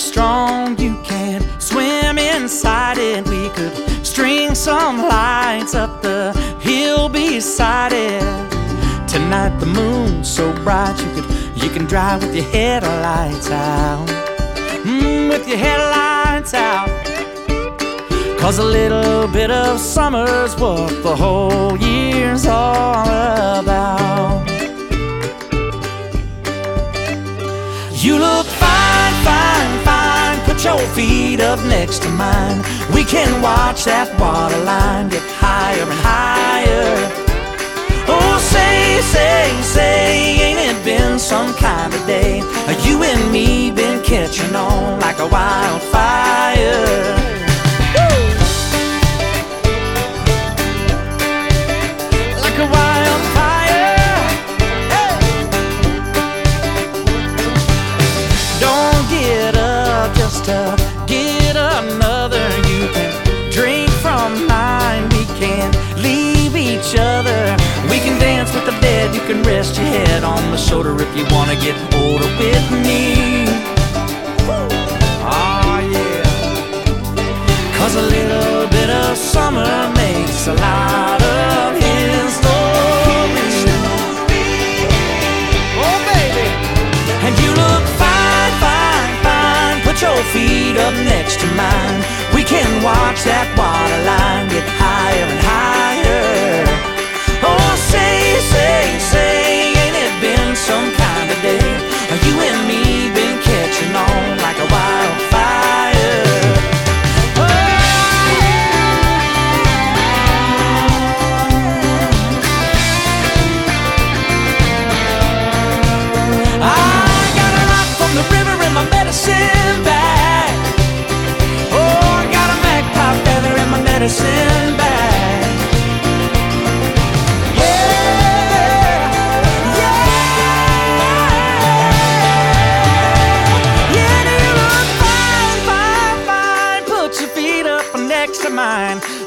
strong you can swim inside it. We could string some lights up the hill beside it. Tonight the moon's so bright you could you can drive with your headlights out. Mm, with your headlights out. Cause a little bit of summer's worth the whole year. Up next to mine. We can watch that water line get higher and higher. Oh, say, say, say, ain't it been some kind of day? You and me been catching on like a wildfire. Like can rest your head on my shoulder if you wanna get older with me. Oh yeah. Cause a little bit of summer makes a lot of history. Oh, baby. And you look fine, fine, fine. Put your feet up next to mine.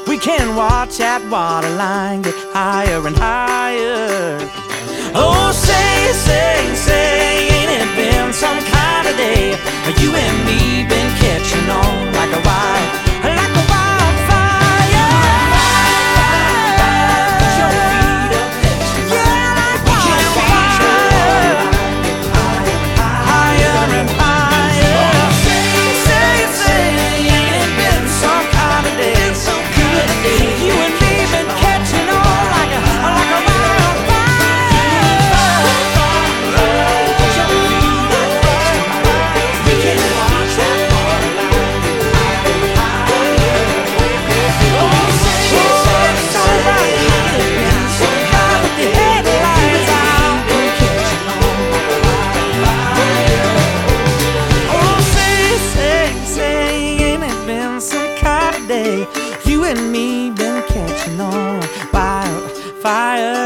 We can watch that water line get higher and higher. Oh, say, say, You and me been catching on wildfire.